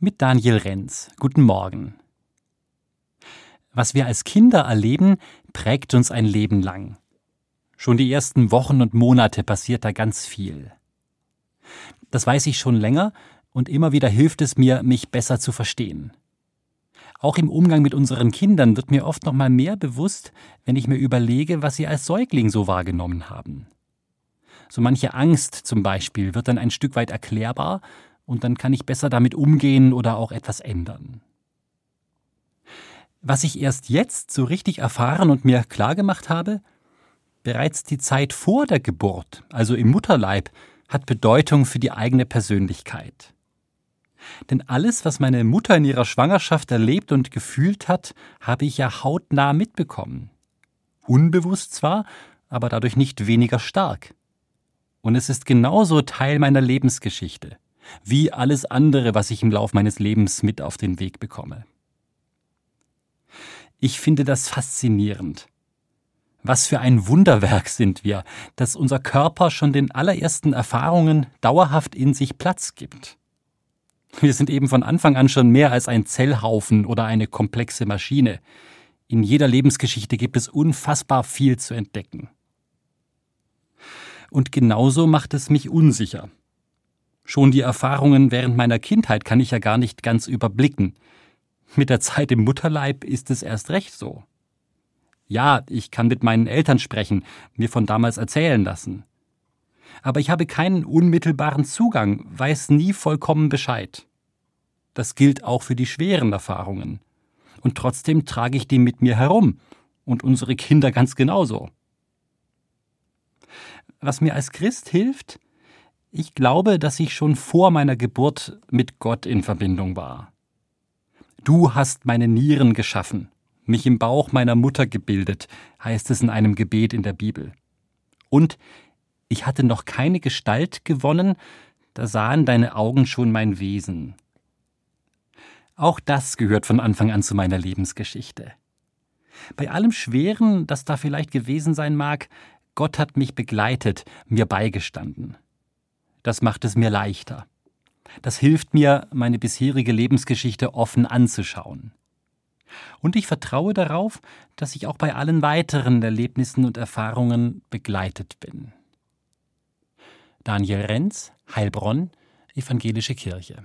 mit Daniel Renz. Guten Morgen. Was wir als Kinder erleben, prägt uns ein Leben lang. Schon die ersten Wochen und Monate passiert da ganz viel. Das weiß ich schon länger und immer wieder hilft es mir, mich besser zu verstehen. Auch im Umgang mit unseren Kindern wird mir oft noch mal mehr bewusst, wenn ich mir überlege, was sie als Säugling so wahrgenommen haben. So manche Angst zum Beispiel wird dann ein Stück weit erklärbar und dann kann ich besser damit umgehen oder auch etwas ändern. Was ich erst jetzt so richtig erfahren und mir klargemacht habe, bereits die Zeit vor der Geburt, also im Mutterleib, hat Bedeutung für die eigene Persönlichkeit. Denn alles, was meine Mutter in ihrer Schwangerschaft erlebt und gefühlt hat, habe ich ja hautnah mitbekommen. Unbewusst zwar, aber dadurch nicht weniger stark. Und es ist genauso Teil meiner Lebensgeschichte wie alles andere, was ich im Lauf meines Lebens mit auf den Weg bekomme. Ich finde das faszinierend. Was für ein Wunderwerk sind wir, dass unser Körper schon den allerersten Erfahrungen dauerhaft in sich Platz gibt. Wir sind eben von Anfang an schon mehr als ein Zellhaufen oder eine komplexe Maschine. In jeder Lebensgeschichte gibt es unfassbar viel zu entdecken. Und genauso macht es mich unsicher. Schon die Erfahrungen während meiner Kindheit kann ich ja gar nicht ganz überblicken. Mit der Zeit im Mutterleib ist es erst recht so. Ja, ich kann mit meinen Eltern sprechen, mir von damals erzählen lassen. Aber ich habe keinen unmittelbaren Zugang, weiß nie vollkommen Bescheid. Das gilt auch für die schweren Erfahrungen. Und trotzdem trage ich die mit mir herum und unsere Kinder ganz genauso. Was mir als Christ hilft, ich glaube, dass ich schon vor meiner Geburt mit Gott in Verbindung war. Du hast meine Nieren geschaffen, mich im Bauch meiner Mutter gebildet, heißt es in einem Gebet in der Bibel. Und ich hatte noch keine Gestalt gewonnen, da sahen deine Augen schon mein Wesen. Auch das gehört von Anfang an zu meiner Lebensgeschichte. Bei allem Schweren, das da vielleicht gewesen sein mag, Gott hat mich begleitet, mir beigestanden. Das macht es mir leichter. Das hilft mir, meine bisherige Lebensgeschichte offen anzuschauen. Und ich vertraue darauf, dass ich auch bei allen weiteren Erlebnissen und Erfahrungen begleitet bin. Daniel Renz, Heilbronn, Evangelische Kirche.